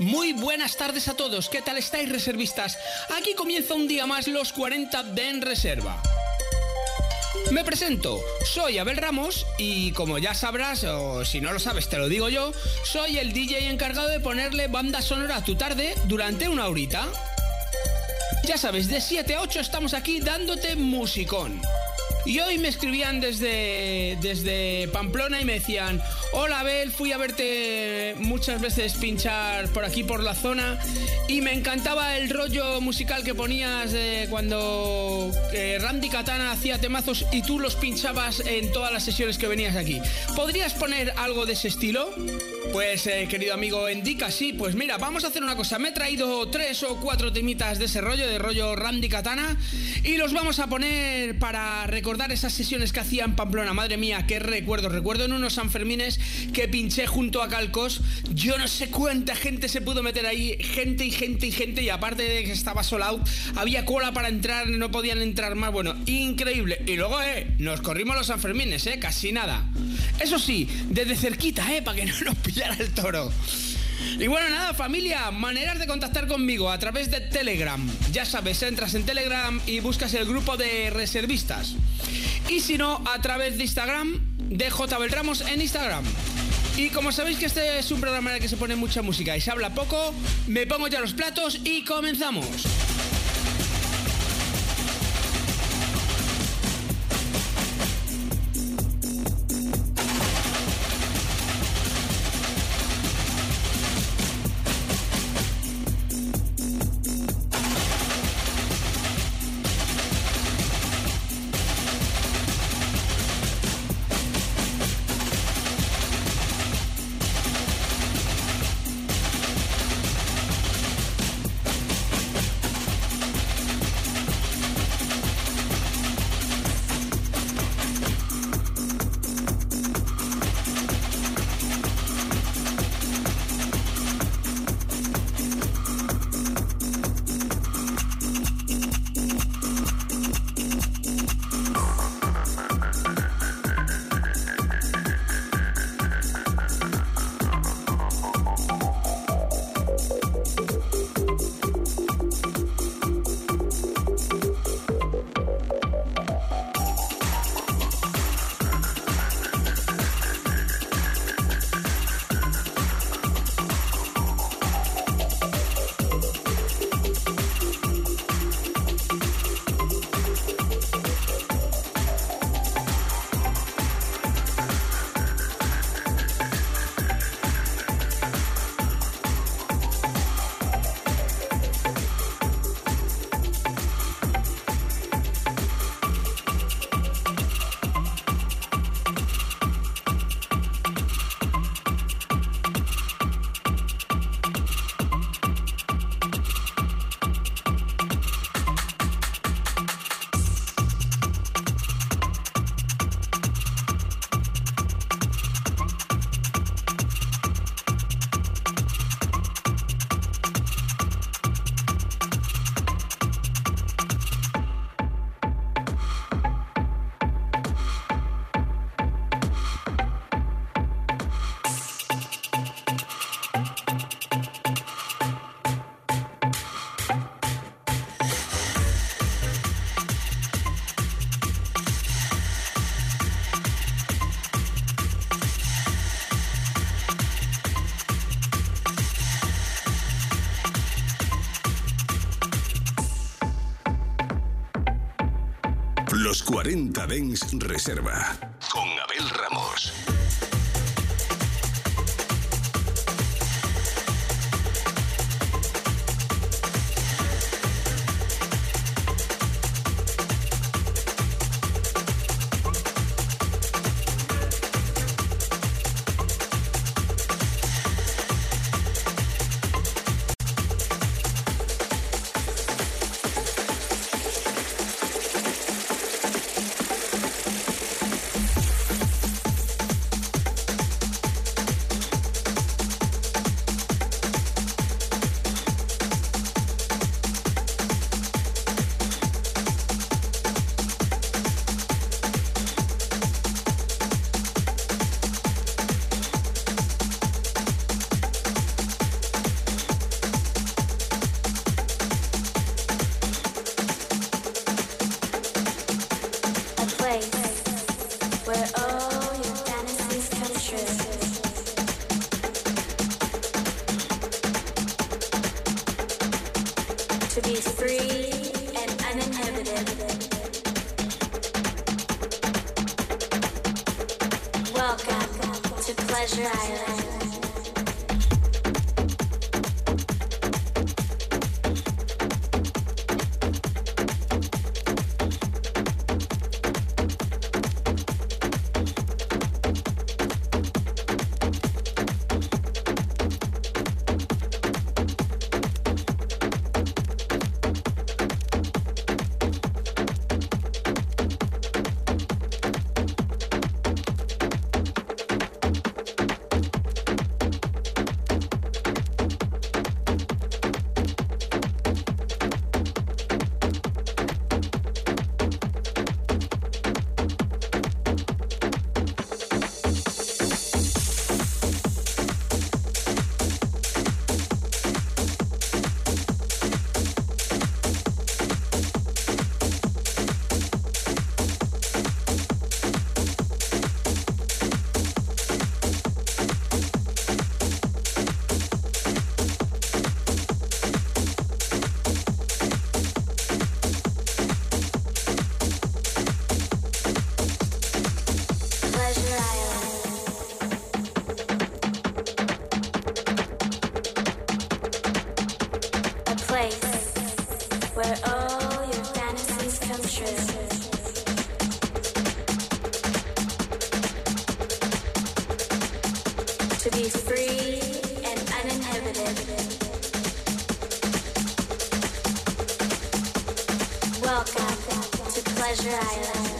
Muy buenas tardes a todos, ¿qué tal estáis reservistas? Aquí comienza un día más los 40 de En Reserva. Me presento, soy Abel Ramos y como ya sabrás, o si no lo sabes te lo digo yo, soy el DJ encargado de ponerle banda sonora a tu tarde durante una horita. Ya sabes, de 7 a 8 estamos aquí dándote musicón. Y hoy me escribían desde, desde Pamplona y me decían, hola Abel, fui a verte muchas veces pinchar por aquí por la zona y me encantaba el rollo musical que ponías cuando eh, Randy Katana hacía temazos y tú los pinchabas en todas las sesiones que venías aquí. ¿Podrías poner algo de ese estilo? Pues eh, querido amigo Indica, sí, pues mira, vamos a hacer una cosa. Me he traído tres o cuatro temitas de ese rollo, de rollo Randy Katana, y los vamos a poner para recordar esas sesiones que hacía en Pamplona. Madre mía, qué recuerdo. Recuerdo en unos Sanfermines que pinché junto a Calcos. Yo no sé cuánta gente se pudo meter ahí, gente y gente y gente, y aparte de que estaba sold out, había cola para entrar, no podían entrar más. Bueno, increíble. Y luego, eh, nos corrimos los Sanfermines, eh, casi nada. Eso sí, desde cerquita, eh, para que no nos el toro. Y bueno, nada, familia, maneras de contactar conmigo a través de Telegram. Ya sabes, entras en Telegram y buscas el grupo de reservistas. Y si no, a través de Instagram, de J. Beltramos en Instagram. Y como sabéis que este es un programa en el que se pone mucha música y se habla poco, me pongo ya los platos y comenzamos. 40 Dens Reserva. where Abel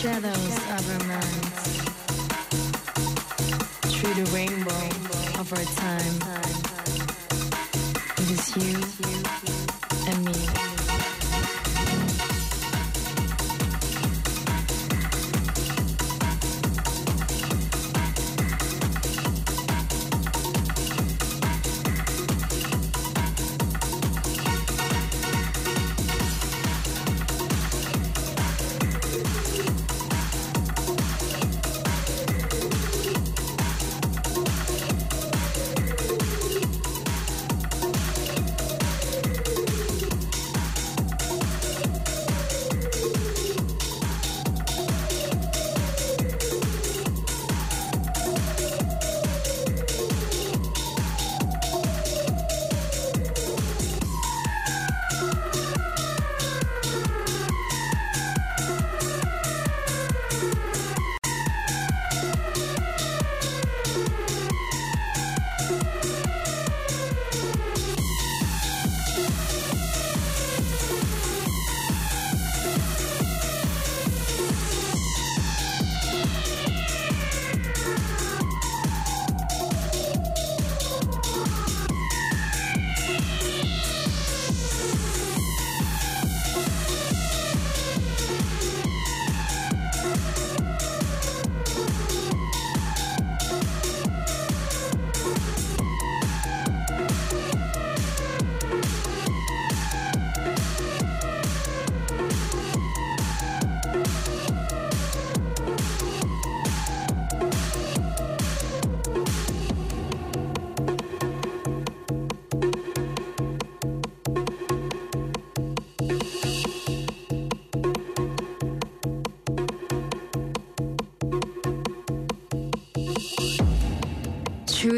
shadows.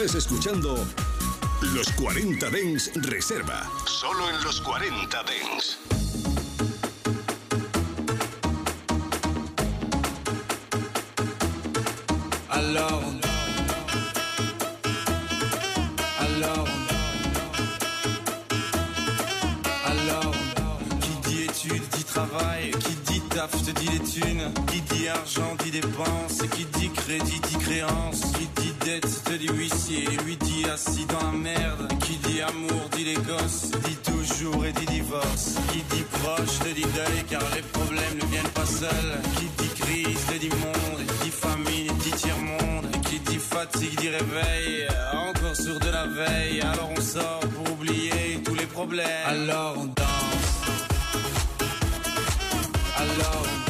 Estés escuchando Los 40 Dens Reserva. Solo en los 40 Dens. Alors Alors Alors Qui dit études dit travail Qui dit taf te dit les thunes Qui dit argent dit dépenses Qui dit crédit dit créance Qui te dit huissier. Lui dit assis dans la merde. Qui dit amour dit les gosses. Dit toujours et dit divorce. Qui dit proche te dit deuil car les problèmes ne viennent pas seuls. Qui dit crise te dit monde. Dit famine dit tiers-monde. Qui dit fatigue dit réveil. Encore sur de la veille. Alors on sort pour oublier tous les problèmes. Alors on danse. Alors on danse.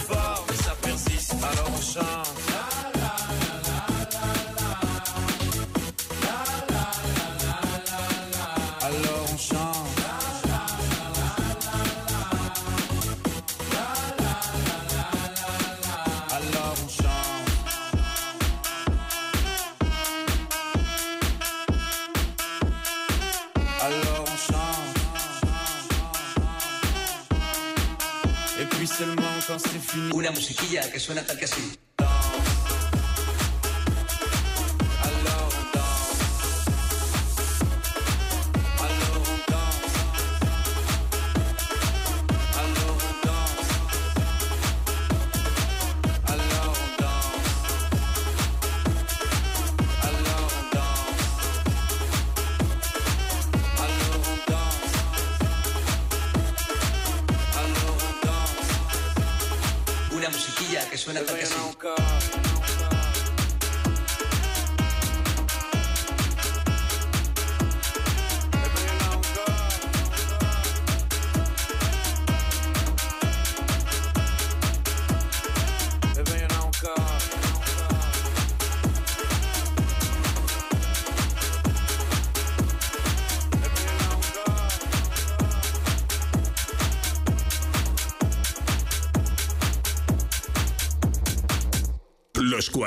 musiquilla que suena tal que así.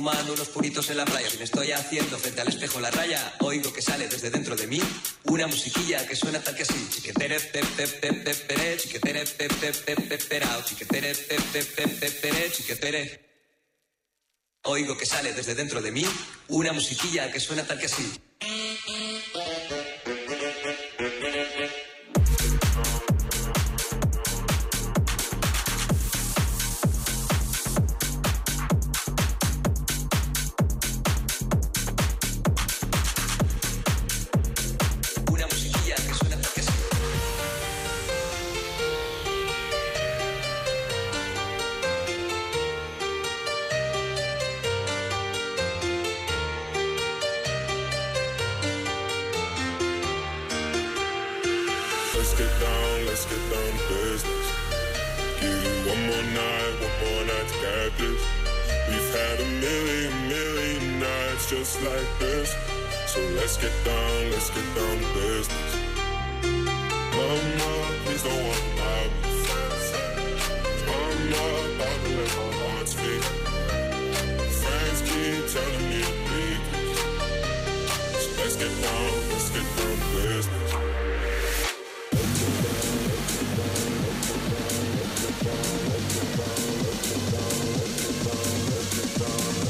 Fumando unos puritos en la playa, si me estoy haciendo frente al espejo la raya, oigo que sale desde dentro de mí una musiquilla que suena tal que así. Chiquetere pe pe pe pe pere, chiquetere pe pe pe pe perao, chiquetere pe pe pe chiquetere. Oigo que sale desde dentro de mí una musiquilla que suena tal que así. Like this. So let's get down, let's get down to business. Mama, please don't walk by me. Mama, about to let my heart speak. Friends keep telling me to leave. So let's get down, let's get down to business. Let's get down, let's get down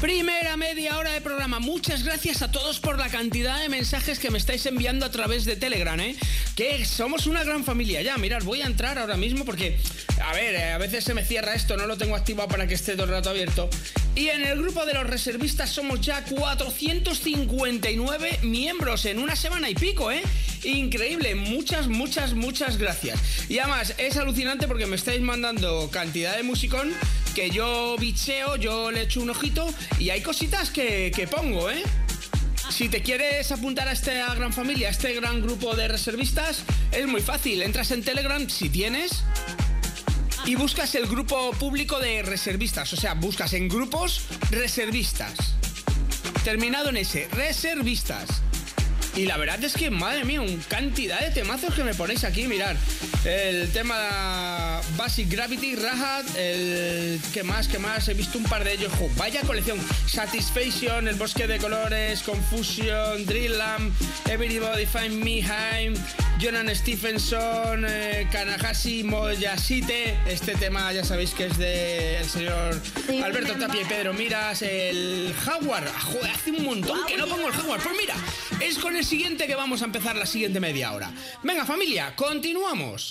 Primera media hora de programa. Muchas gracias a todos por la cantidad de mensajes que me estáis enviando a través de Telegram, ¿eh? Que somos una gran familia. Ya, mirad, voy a entrar ahora mismo porque, a ver, eh, a veces se me cierra esto, no lo tengo activado para que esté todo el rato abierto. Y en el grupo de los reservistas somos ya 459 miembros en una semana y pico, ¿eh? Increíble, muchas, muchas, muchas gracias. Y además es alucinante porque me estáis mandando cantidad de musicón que yo bicheo, yo le echo un ojito y hay cositas que, que pongo, ¿eh? Si te quieres apuntar a esta gran familia, a este gran grupo de reservistas, es muy fácil. Entras en Telegram si tienes y buscas el grupo público de reservistas. O sea, buscas en grupos reservistas. Terminado en ese, reservistas. Y la verdad es que, madre mía, un cantidad de temazos que me ponéis aquí, mirar. El tema Basic Gravity, Rahat, el... ¿Qué más? ¿Qué más? He visto un par de ellos. vaya colección. Satisfaction, El Bosque de Colores, Confusion, Drill Lamp, Everybody Find Me, Haim, Jonan Stephenson, eh, Kanahashi Moyashite. Este tema ya sabéis que es del señor Alberto Tapia y Pedro Miras. El Jaguar. Joder, hace un montón que no pongo el Jaguar. Pues mira, es con el siguiente que vamos a empezar la siguiente media hora. Venga familia, continuamos.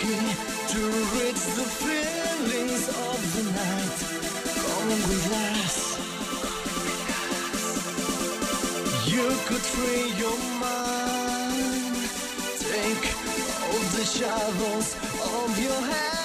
looking to reach the feelings of the night. Come with us. You could free your mind. Take all the shadows of your head.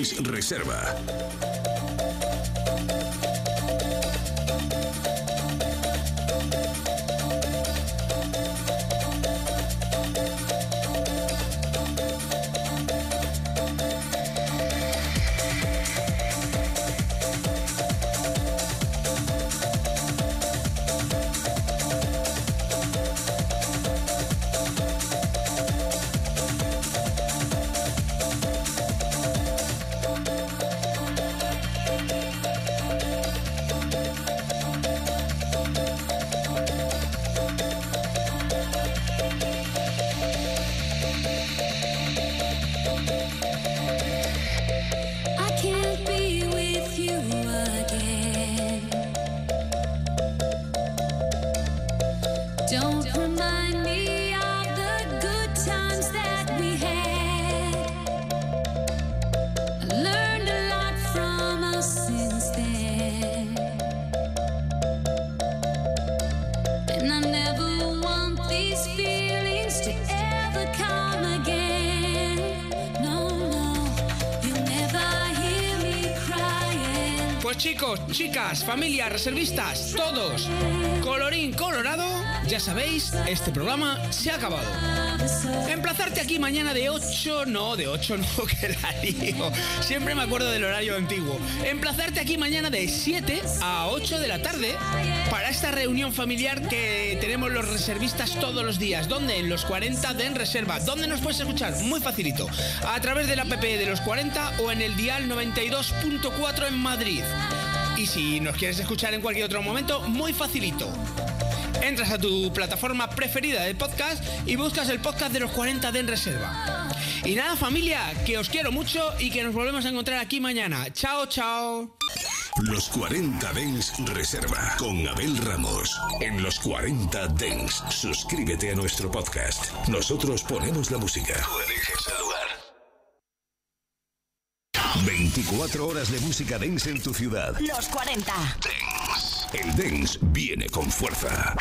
40 Dens Reserva. Chicas, familia, reservistas, todos, colorín colorado, ya sabéis, este programa se ha acabado. Emplazarte aquí mañana de 8, no, de 8 no, que la lío. Siempre me acuerdo del horario antiguo. Emplazarte aquí mañana de 7 a 8 de la tarde para esta reunión familiar que tenemos los reservistas todos los días. ¿Dónde? En los 40 de En Reserva. ¿Dónde nos puedes escuchar? Muy facilito. A través de la app de los 40 o en el dial 92.4 en Madrid. Y si nos quieres escuchar en cualquier otro momento, muy facilito. Entras a tu plataforma preferida de podcast y buscas el podcast de los 40 de Reserva. Y nada familia, que os quiero mucho y que nos volvemos a encontrar aquí mañana. Chao, chao. Los 40 Dens Reserva con Abel Ramos. En los 40 Dens, suscríbete a nuestro podcast. Nosotros ponemos la música. Tú eliges 24 horas de música dance en tu ciudad. Los 40. El dance viene con fuerza.